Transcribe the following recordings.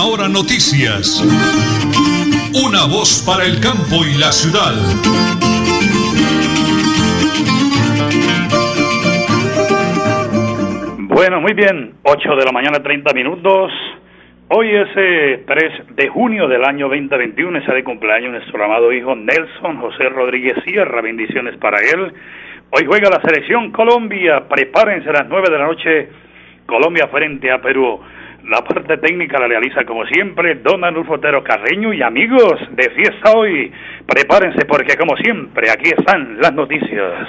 Última hora noticias. Una voz para el campo y la ciudad. Bueno, muy bien. 8 de la mañana, 30 minutos. Hoy es 3 eh, de junio del año 2021, está de cumpleaños nuestro amado hijo Nelson José Rodríguez Sierra, bendiciones para él. Hoy juega la selección Colombia, prepárense a las 9 de la noche, Colombia frente a Perú. La parte técnica la realiza como siempre Don Anulfo Otero Carreño y amigos de fiesta hoy. Prepárense porque como siempre aquí están las noticias.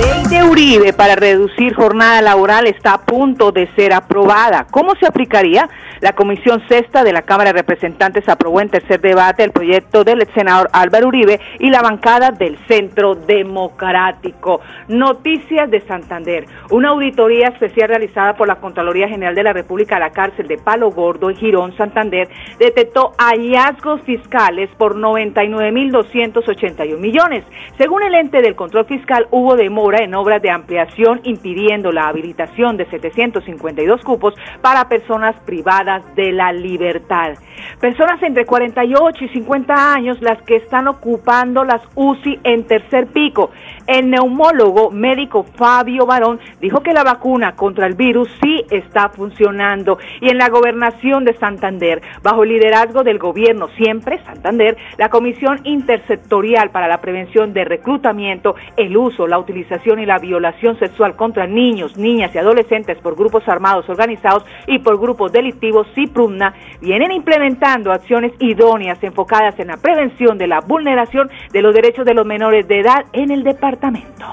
Ley de Uribe para reducir jornada laboral está a punto de ser aprobada. ¿Cómo se aplicaría? La Comisión Sexta de la Cámara de Representantes aprobó en tercer debate el proyecto del senador Álvaro Uribe y la bancada del Centro Democrático. Noticias de Santander. Una auditoría especial realizada por la Contraloría General de la República a la cárcel de Palo Gordo en Girón, Santander, detectó hallazgos fiscales por 99.281 millones. Según el ente del control fiscal, hubo demora en obras de ampliación impidiendo la habilitación de 752 cupos para personas privadas de la libertad. Personas entre 48 y 50 años las que están ocupando las UCI en tercer pico. El neumólogo médico Fabio Barón dijo que la vacuna contra el virus sí está funcionando y en la gobernación de Santander, bajo el liderazgo del gobierno siempre Santander, la Comisión Intersectorial para la Prevención de Reclutamiento, el uso, la utilización y la violación sexual contra niños, niñas y adolescentes por grupos armados organizados y por grupos delictivos CIPRUMNA vienen implementando acciones idóneas enfocadas en la prevención de la vulneración de los derechos de los menores de edad en el departamento.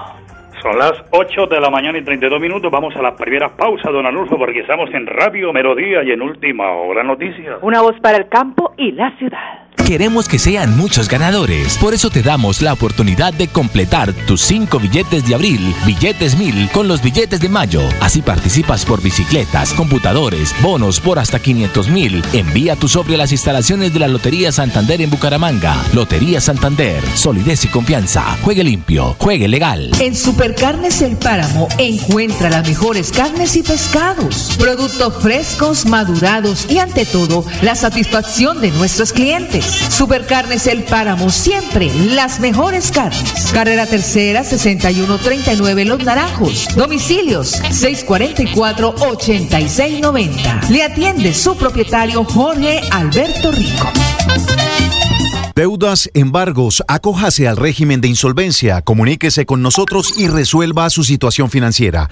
Son las 8 de la mañana y 32 minutos. Vamos a la primera pausa, don Anulfo, porque estamos en Radio Melodía y en Última Hora Noticias. Una voz para el campo y la ciudad. Queremos que sean muchos ganadores. Por eso te damos la oportunidad de completar tus cinco billetes de abril, billetes mil, con los billetes de mayo. Así participas por bicicletas, computadores, bonos por hasta 500 mil. Envía tu sobre a las instalaciones de la Lotería Santander en Bucaramanga. Lotería Santander. Solidez y confianza. Juegue limpio. Juegue legal. En Supercarnes El Páramo encuentra las mejores carnes y pescados. Productos frescos, madurados y ante todo, la satisfacción de nuestros clientes. Supercarnes El Páramo, siempre las mejores carnes. Carrera Tercera, 6139 Los Naranjos. Domicilios, 644-8690. Le atiende su propietario Jorge Alberto Rico. Deudas, embargos, acójase al régimen de insolvencia, comuníquese con nosotros y resuelva su situación financiera.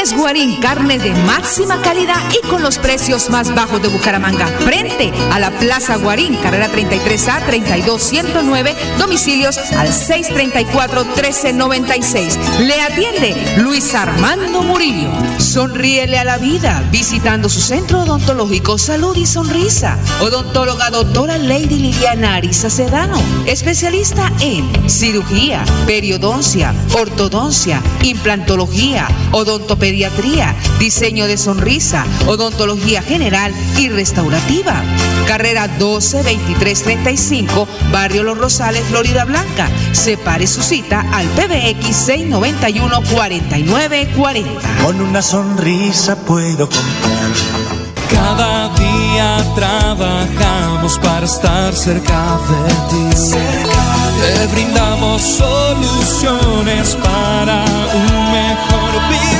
Multicarnes Guarín, carne de máxima calidad y con los precios más bajos de Bucaramanga. Frente a la Plaza Guarín, carrera 33A 32109, domicilios al 634-1396. Le atiende Luis Armando Murillo. Sonríele a la vida visitando su centro odontológico Salud y Sonrisa. Odontóloga doctora Lady Liliana Arisa Sedano, especialista en cirugía, periodoncia, ortodoncia, implantología, odontopediatría, diseño de sonrisa, odontología general y restaurativa. Carrera 12 23 35, Barrio Los Rosales, Florida Blanca. Separe su cita al PBX 691 4940. Con una sonrisa puedo comprar. Cada día trabajamos para estar cerca de ti. Te brindamos soluciones para un mejor vivir.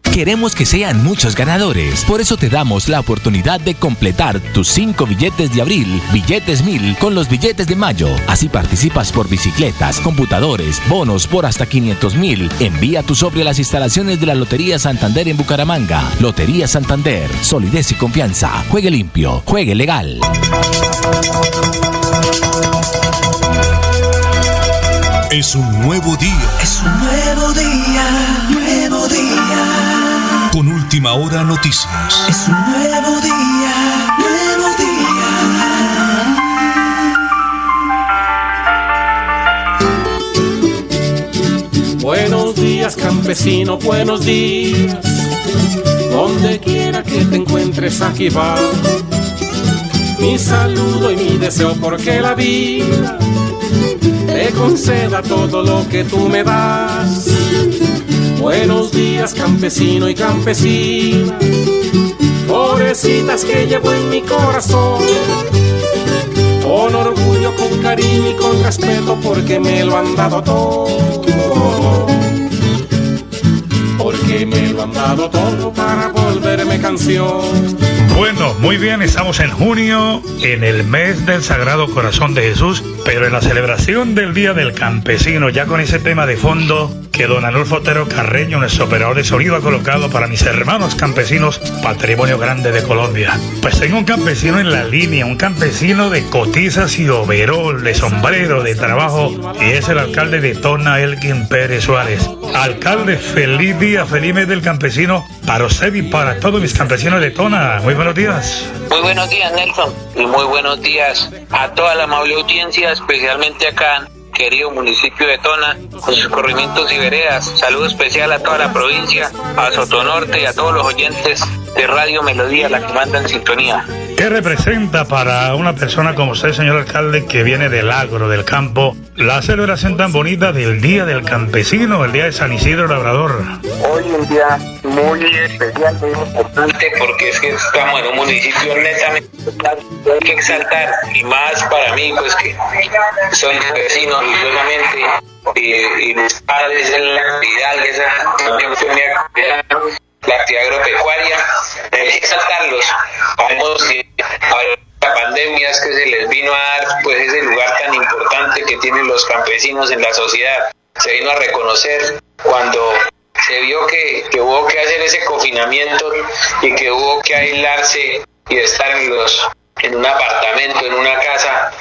Queremos que sean muchos ganadores. Por eso te damos la oportunidad de completar tus cinco billetes de abril, billetes mil, con los billetes de mayo. Así participas por bicicletas, computadores, bonos por hasta 500 mil. Envía tu sobre a las instalaciones de la Lotería Santander en Bucaramanga. Lotería Santander. Solidez y confianza. Juegue limpio. Juegue legal. Es un nuevo día. Es un nuevo día, nuevo día. Con última hora noticias. Es un nuevo día, nuevo día. Buenos días, campesino, buenos días. Donde quiera que te encuentres, aquí va. Mi saludo y mi deseo porque la vida te conceda todo lo que tú me das. Buenos días, campesino y campesina, florecitas que llevo en mi corazón. Con orgullo, con cariño y con respeto, porque me lo han dado todo. Porque me lo han dado todo para volverme canción. Bueno, muy bien, estamos en junio, en el mes del Sagrado Corazón de Jesús, pero en la celebración del Día del Campesino, ya con ese tema de fondo don Anulfo Otero Carreño, nuestro operador de sonido, ha colocado para mis hermanos campesinos, patrimonio grande de Colombia. Pues tengo un campesino en la línea, un campesino de cotizas y overol, de sombrero, de trabajo, y es el alcalde de Tona, Elgin Pérez Suárez. Alcalde, feliz día, feliz mes del campesino para usted y para todos mis campesinos de Tona. Muy buenos días. Muy buenos días, Nelson, y muy buenos días a toda la amable audiencia, especialmente acá querido municipio de Tona, con sus corrimientos y veredas. Saludo especial a toda la provincia, a Sotonorte y a todos los oyentes de Radio Melodía, la que manda en sintonía. ¿Qué representa para una persona como usted, señor alcalde, que viene del agro, del campo, la celebración tan bonita del Día del Campesino, el Día de San Isidro Labrador? Hoy un día muy especial, muy importante, porque es que estamos en un municipio netamente hay que exaltar, y más para mí, pues que soy vecino y, y mis padres en la actividad, esa la actividad agropecuaria, hay que exaltarlos. Que la pandemia es que se les vino a dar pues ese lugar tan importante que tienen los campesinos en la sociedad. Se vino a reconocer cuando se vio que, que hubo que hacer ese confinamiento y que hubo que aislarse y estar en los en un apartamento, en una casa,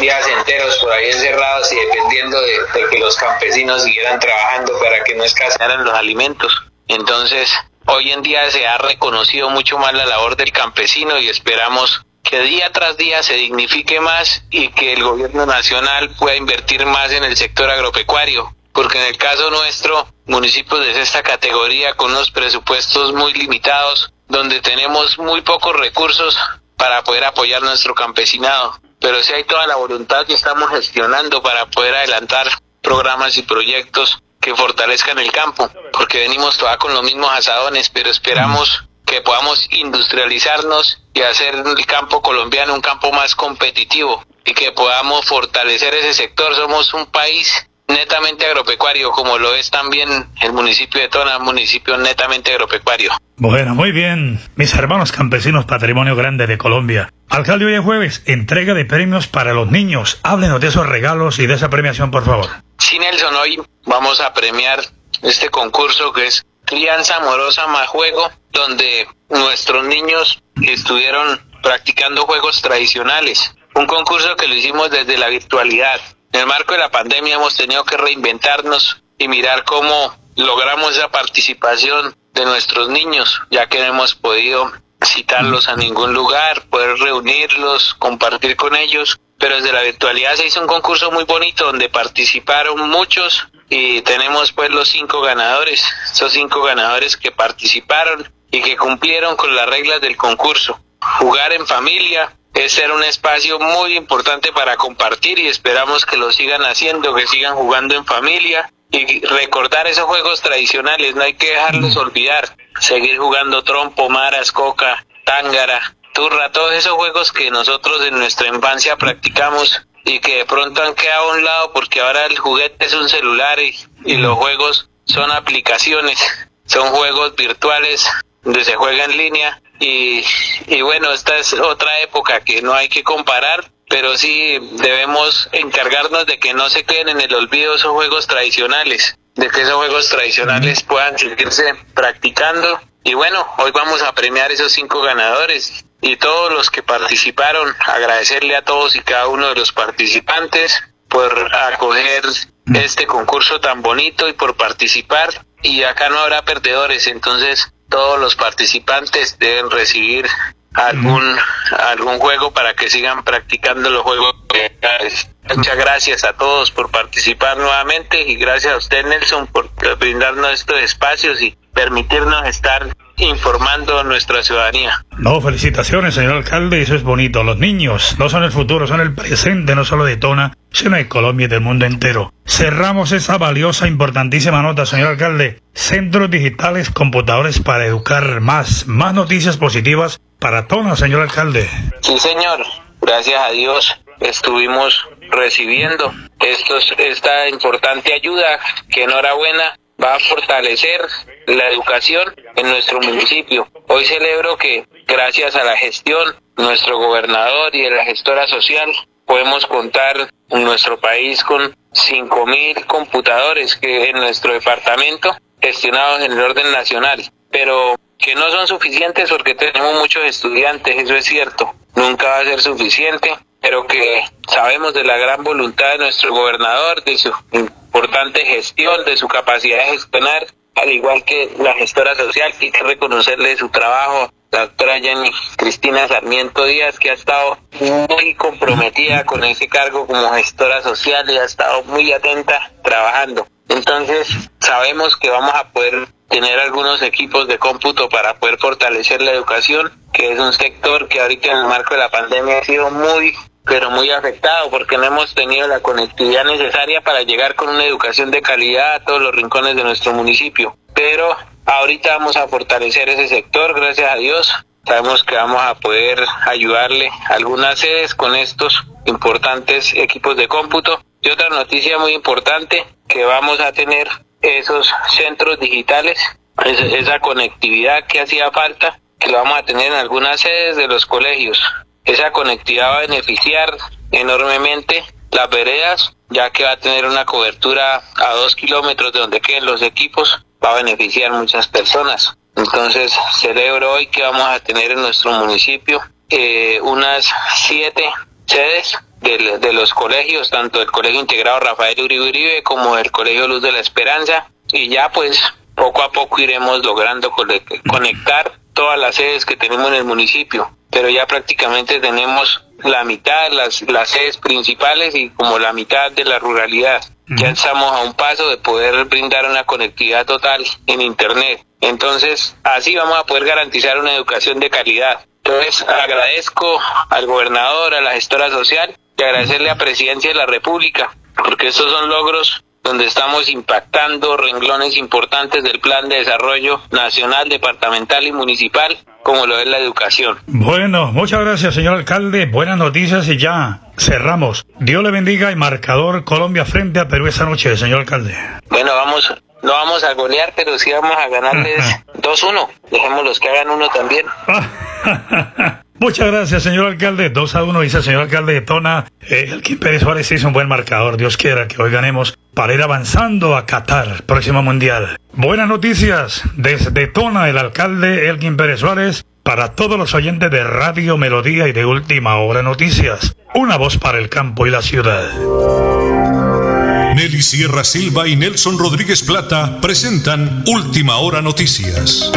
días enteros por ahí encerrados y dependiendo de, de que los campesinos siguieran trabajando para que no escasearan los alimentos. Entonces, hoy en día se ha reconocido mucho más la labor del campesino y esperamos que día tras día se dignifique más y que el gobierno nacional pueda invertir más en el sector agropecuario, porque en el caso nuestro, municipios de esta categoría con unos presupuestos muy limitados, donde tenemos muy pocos recursos para poder apoyar nuestro campesinado, pero si hay toda la voluntad que estamos gestionando para poder adelantar programas y proyectos que fortalezcan el campo, porque venimos todavía con los mismos asadones, pero esperamos que podamos industrializarnos y hacer el campo colombiano un campo más competitivo y que podamos fortalecer ese sector. Somos un país netamente agropecuario, como lo es también el municipio de Tona, municipio netamente agropecuario. Bueno, muy bien. Mis hermanos campesinos, patrimonio grande de Colombia. Alcalde, hoy es jueves, entrega de premios para los niños. Háblenos de esos regalos y de esa premiación, por favor. Sí, Nelson, hoy vamos a premiar este concurso que es Crianza Amorosa más Juego, donde nuestros niños estuvieron practicando juegos tradicionales. Un concurso que lo hicimos desde la virtualidad. En el marco de la pandemia hemos tenido que reinventarnos y mirar cómo logramos esa participación de nuestros niños, ya que no hemos podido citarlos a ningún lugar, poder reunirlos, compartir con ellos. Pero desde la virtualidad se hizo un concurso muy bonito donde participaron muchos y tenemos pues los cinco ganadores, esos cinco ganadores que participaron y que cumplieron con las reglas del concurso. Jugar en familia es ser un espacio muy importante para compartir y esperamos que lo sigan haciendo, que sigan jugando en familia y recordar esos juegos tradicionales, no hay que dejarlos olvidar, seguir jugando trompo, maras, coca, tángara, turra, todos esos juegos que nosotros en nuestra infancia practicamos y que de pronto han quedado a un lado porque ahora el juguete es un celular y, y los juegos son aplicaciones. son juegos virtuales donde se juega en línea y, y bueno, esta es otra época que no hay que comparar, pero sí debemos encargarnos de que no se queden en el olvido esos juegos tradicionales, de que esos juegos tradicionales puedan seguirse practicando. Y bueno, hoy vamos a premiar esos cinco ganadores y todos los que participaron, agradecerle a todos y cada uno de los participantes por acoger este concurso tan bonito y por participar. Y acá no habrá perdedores, entonces todos los participantes deben recibir algún algún juego para que sigan practicando los juegos. Muchas gracias a todos por participar nuevamente y gracias a usted Nelson por brindarnos estos espacios y permitirnos estar informando a nuestra ciudadanía. No, felicitaciones, señor alcalde, eso es bonito. Los niños no son el futuro, son el presente, no solo de Tona, sino de Colombia y del mundo entero. Cerramos esa valiosa, importantísima nota, señor alcalde. Centros digitales, computadores para educar más, más noticias positivas para Tona, señor alcalde. Sí, señor. Gracias a Dios estuvimos recibiendo estos, esta importante ayuda que enhorabuena va a fortalecer la educación en nuestro municipio. Hoy celebro que gracias a la gestión, nuestro gobernador y de la gestora social, podemos contar en nuestro país con 5.000 computadores que en nuestro departamento gestionados en el orden nacional, pero que no son suficientes porque tenemos muchos estudiantes, eso es cierto, nunca va a ser suficiente, pero que sabemos de la gran voluntad de nuestro gobernador, de su importante gestión, de su capacidad de gestionar, al igual que la gestora social, que hay que reconocerle su trabajo, la doctora Jenny Cristina Sarmiento Díaz, que ha estado muy comprometida con ese cargo como gestora social y ha estado muy atenta trabajando. Entonces, sabemos que vamos a poder tener algunos equipos de cómputo para poder fortalecer la educación, que es un sector que ahorita en el marco de la pandemia ha sido muy pero muy afectado porque no hemos tenido la conectividad necesaria para llegar con una educación de calidad a todos los rincones de nuestro municipio. Pero ahorita vamos a fortalecer ese sector, gracias a Dios. Sabemos que vamos a poder ayudarle algunas sedes con estos importantes equipos de cómputo. Y otra noticia muy importante, que vamos a tener esos centros digitales, esa conectividad que hacía falta, que lo vamos a tener en algunas sedes de los colegios. Esa conectividad va a beneficiar enormemente las veredas, ya que va a tener una cobertura a dos kilómetros de donde queden los equipos, va a beneficiar muchas personas. Entonces celebro hoy que vamos a tener en nuestro municipio eh, unas siete sedes de, de, los colegios, tanto el Colegio Integrado Rafael Uribe Uribe como el Colegio Luz de la Esperanza, y ya pues poco a poco iremos logrando conectar todas las sedes que tenemos en el municipio pero ya prácticamente tenemos la mitad de las, las sedes principales y como la mitad de la ruralidad. Ya estamos a un paso de poder brindar una conectividad total en Internet. Entonces, así vamos a poder garantizar una educación de calidad. Entonces, agradezco al gobernador, a la gestora social y agradecerle a Presidencia de la República, porque estos son logros donde estamos impactando renglones importantes del Plan de Desarrollo Nacional, Departamental y Municipal, como lo es la educación. Bueno, muchas gracias, señor alcalde. Buenas noticias y ya cerramos. Dios le bendiga y marcador Colombia frente a Perú esta noche, señor alcalde. Bueno, vamos, no vamos a golear, pero sí vamos a ganarles 2-1. Dejémoslos que hagan uno también. Muchas gracias, señor alcalde. 2 a 1 dice el señor alcalde de Tona. Eh, el Kim Pérez Suárez hizo un buen marcador. Dios quiera que hoy ganemos para ir avanzando a Qatar, próximo mundial. Buenas noticias desde Tona, el alcalde Elkin Pérez Suárez, para todos los oyentes de Radio Melodía y de Última Hora Noticias. Una voz para el campo y la ciudad. Nelly Sierra Silva y Nelson Rodríguez Plata presentan Última Hora Noticias.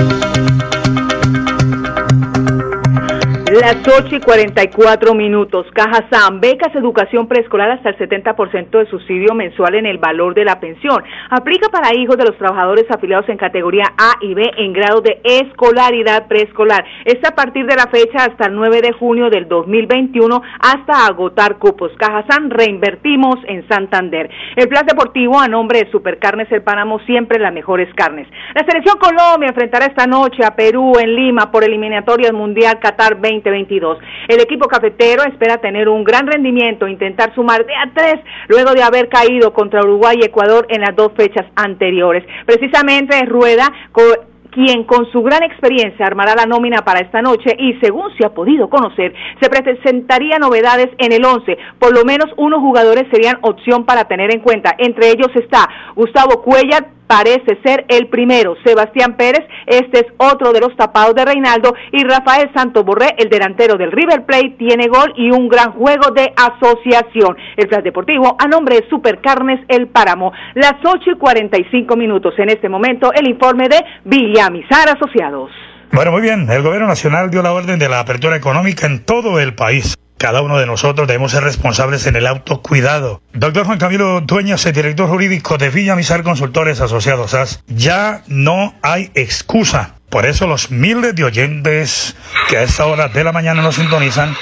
Las 8 y 44 minutos. Caja SAM, becas educación preescolar hasta el 70% de subsidio mensual en el valor de la pensión. Aplica para hijos de los trabajadores afiliados en categoría A y B en grado de escolaridad preescolar. Es a partir de la fecha hasta el 9 de junio del 2021 hasta agotar cupos. Caja SAM, reinvertimos en Santander. El plan deportivo a nombre de Supercarnes El Páramo, siempre las mejores carnes. La selección Colombia enfrentará esta noche a Perú en Lima por eliminatorias Mundial Qatar 20 2022. El equipo cafetero espera tener un gran rendimiento, intentar sumar de a tres luego de haber caído contra Uruguay y Ecuador en las dos fechas anteriores. Precisamente Rueda quien con su gran experiencia armará la nómina para esta noche y según se ha podido conocer, se presentaría novedades en el 11. Por lo menos unos jugadores serían opción para tener en cuenta. Entre ellos está Gustavo Cuellar, parece ser el primero. Sebastián Pérez, este es otro de los tapados de Reinaldo. Y Rafael Santos Borré, el delantero del River Plate, tiene gol y un gran juego de asociación. El Plan Deportivo a nombre de Supercarnes El Páramo. Las 8 y 45 minutos. En este momento, el informe de Villamizar Asociados. Bueno, muy bien. El Gobierno Nacional dio la orden de la apertura económica en todo el país. Cada uno de nosotros debemos ser responsables en el autocuidado. Doctor Juan Camilo Dueñas, el director jurídico de Villamizar Consultores Asociados AS, ya no hay excusa. Por eso los miles de oyentes que a esta hora de la mañana nos sintonizan,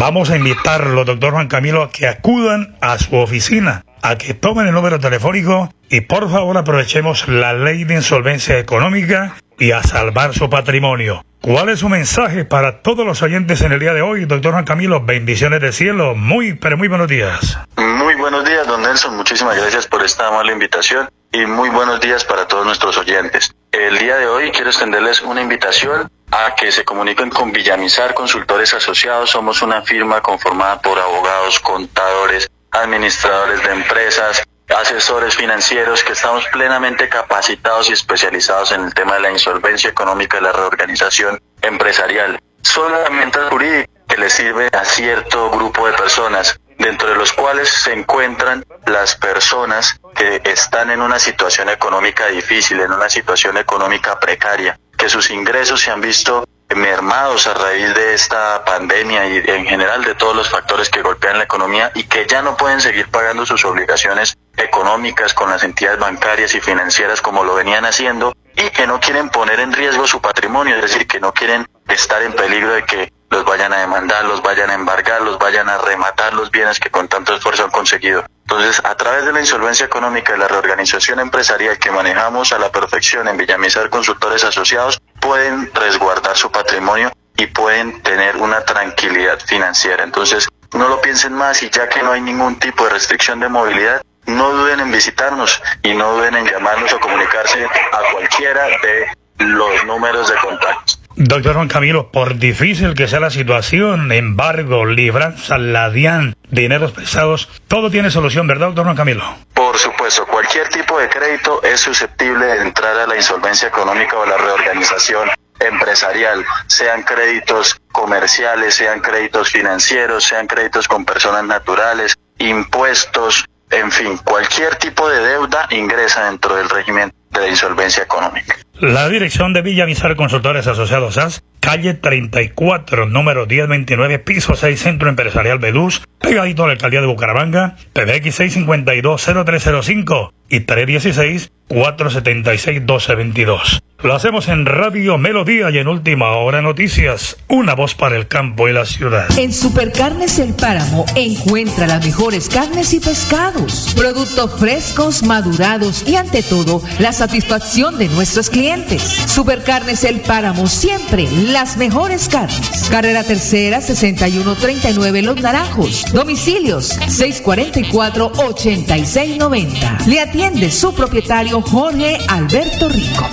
vamos a invitarlo, doctor Juan Camilo, a que acudan a su oficina, a que tomen el número telefónico y por favor aprovechemos la ley de insolvencia económica y a salvar su patrimonio. ¿Cuál es su mensaje para todos los oyentes en el día de hoy, doctor Juan Camilo? Bendiciones de cielo. Muy, pero muy buenos días. Muy buenos días, don Nelson. Muchísimas gracias por esta amable invitación y muy buenos días para todos nuestros oyentes. El día de hoy quiero extenderles una invitación a que se comuniquen con Villamizar Consultores Asociados. Somos una firma conformada por abogados, contadores, administradores de empresas, asesores financieros que estamos plenamente capacitados y especializados en el tema de la insolvencia económica y la reorganización empresarial. Solamente jurídica que le sirve a cierto grupo de personas, dentro de los cuales se encuentran las personas que están en una situación económica difícil, en una situación económica precaria, que sus ingresos se han visto mermados a raíz de esta pandemia y en general de todos los factores que golpean la economía y que ya no pueden seguir pagando sus obligaciones económicas con las entidades bancarias y financieras como lo venían haciendo y que no quieren poner en riesgo su patrimonio, es decir, que no quieren estar en peligro de que los vayan a demandar, los vayan a embargar, los vayan a rematar los bienes que con tanto esfuerzo han conseguido. Entonces, a través de la insolvencia económica y la reorganización empresarial que manejamos a la perfección en Villamizar Consultores Asociados, pueden resguardar su patrimonio y pueden tener una tranquilidad financiera. Entonces, no lo piensen más y ya que no hay ningún tipo de restricción de movilidad, no duden en visitarnos y no duden en llamarnos o comunicarse a cualquiera de los números de contacto. Doctor Juan Camilo, por difícil que sea la situación, embargo, libranza, la DIAN, dineros pesados, todo tiene solución, ¿verdad, doctor Juan Camilo? Por supuesto, cualquier tipo de crédito es susceptible de entrar a la insolvencia económica o la reorganización empresarial, sean créditos comerciales, sean créditos financieros, sean créditos con personas naturales, impuestos, en fin, cualquier tipo de deuda ingresa dentro del régimen de insolvencia económica. La dirección de Villa Villamizar Consultores Asociados AS, calle 34, número 1029, piso 6, Centro Empresarial Beluz, pegadito a la alcaldía de Bucaramanga, PBX 652-0305 y 316-476-1222. Lo hacemos en Radio Melodía y en Última Hora Noticias, una voz para el campo y la ciudad. En Supercarnes El Páramo encuentra las mejores carnes y pescados, productos frescos, madurados y ante todo la satisfacción de nuestros clientes. Supercarnes El Páramo, siempre las mejores carnes. Carrera Tercera, 6139 Los Naranjos. Domicilios, 644-8690. Le atiende su propietario Jorge Alberto Rico.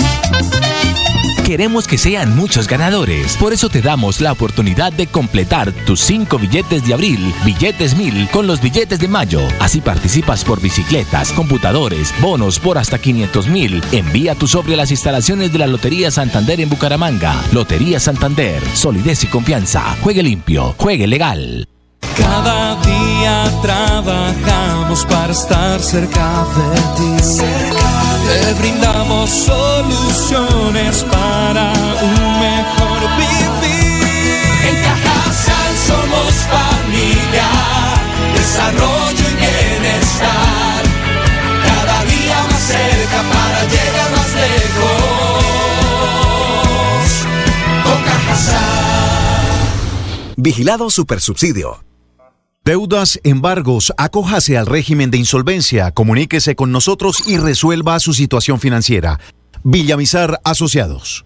Queremos que sean muchos ganadores, por eso te damos la oportunidad de completar tus cinco billetes de abril, billetes mil, con los billetes de mayo. Así participas por bicicletas, computadores, bonos por hasta 500 mil. Envía tu sobre a las instalaciones de la Lotería Santander en Bucaramanga. Lotería Santander, solidez y confianza. Juegue limpio, juegue legal. Cada día trabajamos para estar cerca de ti. Te brindamos soluciones para Cajasal. Vigilado Supersubsidio. Deudas, embargos, acójase al régimen de insolvencia, comuníquese con nosotros y resuelva su situación financiera. Villamizar Asociados.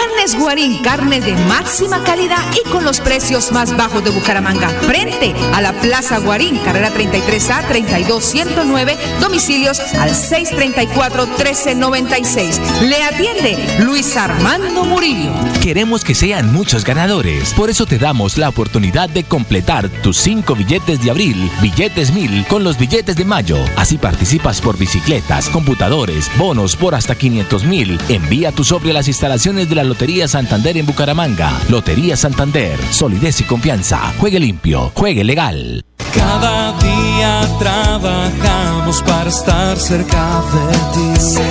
Multicarnes Guarín, carne de máxima calidad y con los precios más bajos de Bucaramanga. Frente a la Plaza Guarín, carrera 33A 32109, domicilios al 634-1396. Le atiende Luis Armando Murillo. Queremos que sean muchos ganadores, por eso te damos la oportunidad de completar tus cinco billetes de abril, billetes mil con los billetes de mayo. Así participas por bicicletas, computadores, bonos por hasta 500 mil. Envía tu sobre a las instalaciones de la Lotería Santander en Bucaramanga. Lotería Santander, solidez y confianza. Juegue limpio, juegue legal. Cada día trabajamos para estar cerca de ti.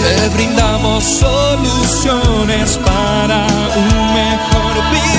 Te brindamos soluciones para un mejor vivir.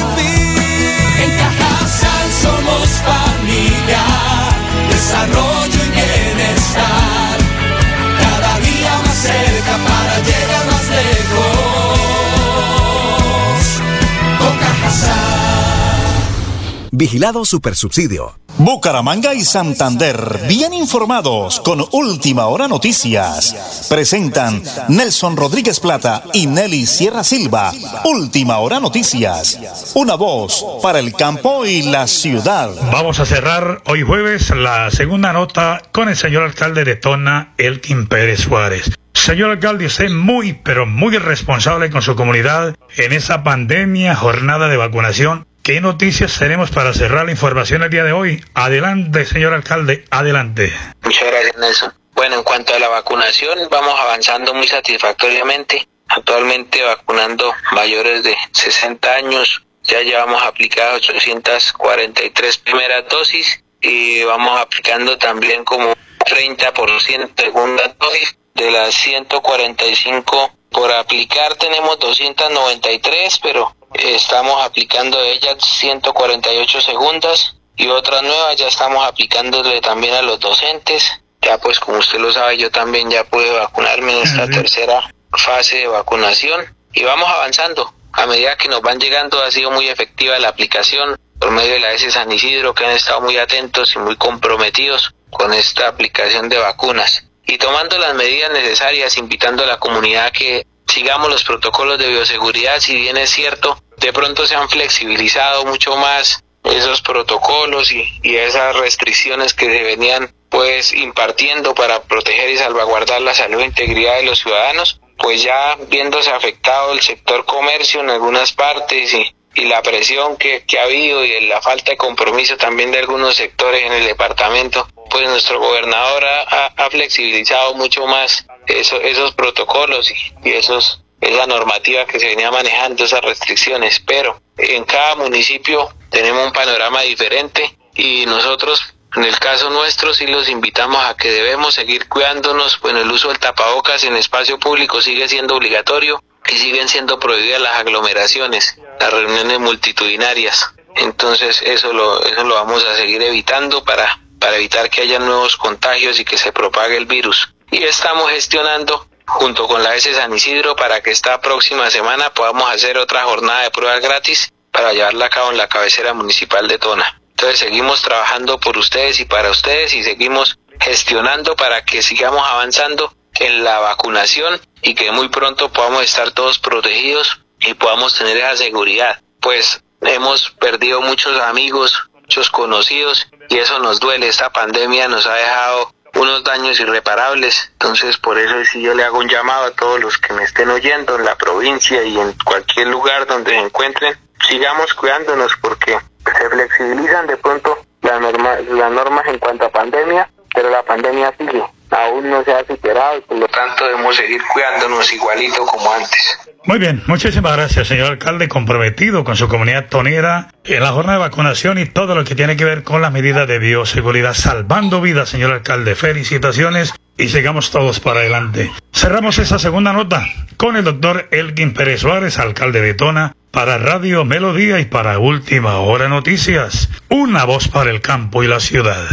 Vigilado Supersubsidio. Bucaramanga y Santander, bien informados con Última Hora Noticias. Presentan Nelson Rodríguez Plata y Nelly Sierra Silva. Última Hora Noticias. Una voz para el campo y la ciudad. Vamos a cerrar hoy jueves la segunda nota con el señor alcalde de Tona, Elkin Pérez Suárez. Señor alcalde, usted muy, pero muy responsable con su comunidad en esa pandemia, jornada de vacunación ¿Qué noticias tenemos para cerrar la información el día de hoy? Adelante, señor alcalde, adelante. Muchas gracias, Nelson. Bueno, en cuanto a la vacunación, vamos avanzando muy satisfactoriamente. Actualmente vacunando mayores de 60 años. Ya llevamos aplicadas 843 primeras dosis y vamos aplicando también como 30% segunda dosis. De las 145 por aplicar tenemos 293, pero estamos aplicando de ellas 148 segundas y otras nuevas ya estamos aplicándole también a los docentes. Ya pues como usted lo sabe, yo también ya pude vacunarme en esta tercera fase de vacunación y vamos avanzando. A medida que nos van llegando ha sido muy efectiva la aplicación por medio de la S San Isidro que han estado muy atentos y muy comprometidos con esta aplicación de vacunas y tomando las medidas necesarias, invitando a la comunidad que sigamos los protocolos de bioseguridad, si bien es cierto, de pronto se han flexibilizado mucho más esos protocolos y, y esas restricciones que se venían pues impartiendo para proteger y salvaguardar la salud e integridad de los ciudadanos, pues ya viéndose afectado el sector comercio en algunas partes y, y la presión que, que, ha habido y la falta de compromiso también de algunos sectores en el departamento, pues nuestro gobernador ha, ha flexibilizado mucho más eso, esos protocolos y, y esos esa normativa que se venía manejando, esas restricciones, pero en cada municipio tenemos un panorama diferente y nosotros en el caso nuestro sí los invitamos a que debemos seguir cuidándonos, bueno, el uso del tapabocas en espacio público sigue siendo obligatorio y siguen siendo prohibidas las aglomeraciones, las reuniones multitudinarias. Entonces eso lo, eso lo vamos a seguir evitando para, para evitar que haya nuevos contagios y que se propague el virus. Y estamos gestionando junto con la S San Isidro para que esta próxima semana podamos hacer otra jornada de pruebas gratis para llevarla a cabo en la cabecera municipal de Tona. Entonces seguimos trabajando por ustedes y para ustedes y seguimos gestionando para que sigamos avanzando en la vacunación y que muy pronto podamos estar todos protegidos y podamos tener esa seguridad. Pues hemos perdido muchos amigos, muchos conocidos y eso nos duele. Esta pandemia nos ha dejado unos daños irreparables. Entonces, por eso si yo le hago un llamado a todos los que me estén oyendo en la provincia y en cualquier lugar donde se encuentren, sigamos cuidándonos porque se flexibilizan de pronto las normas, las normas en cuanto a pandemia, pero la pandemia sigue, aún no se ha superado y por lo tanto debemos seguir cuidándonos igualito como antes. Muy bien, muchísimas gracias, señor alcalde, comprometido con su comunidad tonera en la jornada de vacunación y todo lo que tiene que ver con las medidas de bioseguridad, salvando vidas, señor alcalde. Felicitaciones y sigamos todos para adelante. Cerramos esa segunda nota con el doctor Elgin Pérez Suárez, alcalde de Tona, para Radio Melodía y para Última Hora Noticias. Una voz para el campo y la ciudad.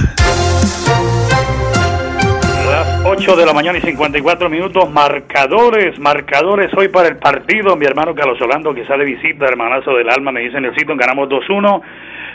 Las 8 de la mañana y 54 minutos, marcadores, marcadores hoy para el partido. Mi hermano Carlos Orlando que sale visita, hermanazo del alma, me dice en el sitio, ganamos 2-1.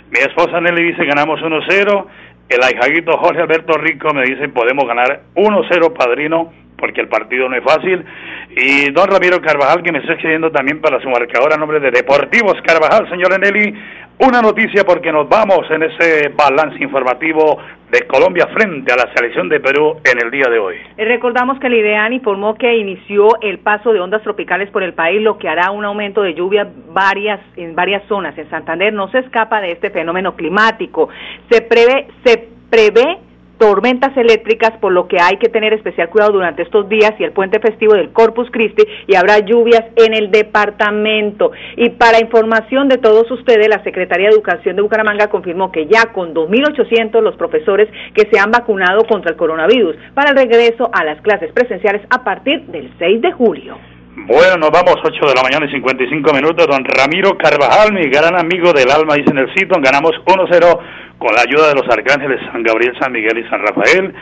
Mi esposa Nelly dice ganamos 1-0. El ahijaguito Jorge Alberto Rico me dice podemos ganar 1-0 padrino porque el partido no es fácil. Y don Ramiro Carvajal, que me está escribiendo también para su marcador a nombre de Deportivos Carvajal, señor Eneli, una noticia porque nos vamos en ese balance informativo de Colombia frente a la selección de Perú en el día de hoy. Eh, recordamos que el IDEAN informó que inició el paso de ondas tropicales por el país, lo que hará un aumento de lluvia varias, en varias zonas. En Santander no se escapa de este fenómeno climático. Se prevé, se prevé tormentas eléctricas, por lo que hay que tener especial cuidado durante estos días y el puente festivo del Corpus Christi y habrá lluvias en el departamento. Y para información de todos ustedes, la Secretaría de Educación de Bucaramanga confirmó que ya con 2.800 los profesores que se han vacunado contra el coronavirus para el regreso a las clases presenciales a partir del 6 de julio. Bueno, nos vamos 8 de la mañana y 55 minutos. Don Ramiro Carvajal, mi gran amigo del alma, dice en el sitio, ganamos 1-0 con la ayuda de los arcángeles San Gabriel, San Miguel y San Rafael.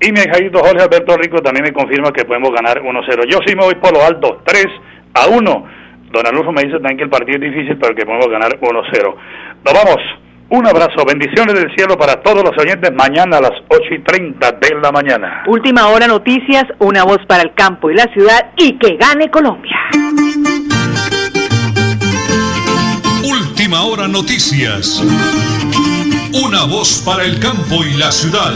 Y mi hijito Jorge Alberto Rico también me confirma que podemos ganar 1-0. Yo sí me voy por lo alto, 3 a 1. Don Alonso me dice también que el partido es difícil, pero que podemos ganar 1-0. Nos vamos. Un abrazo, bendiciones del cielo para todos los oyentes mañana a las 8 y 30 de la mañana. Última hora noticias, una voz para el campo y la ciudad y que gane Colombia. Última hora noticias. Una voz para el campo y la ciudad.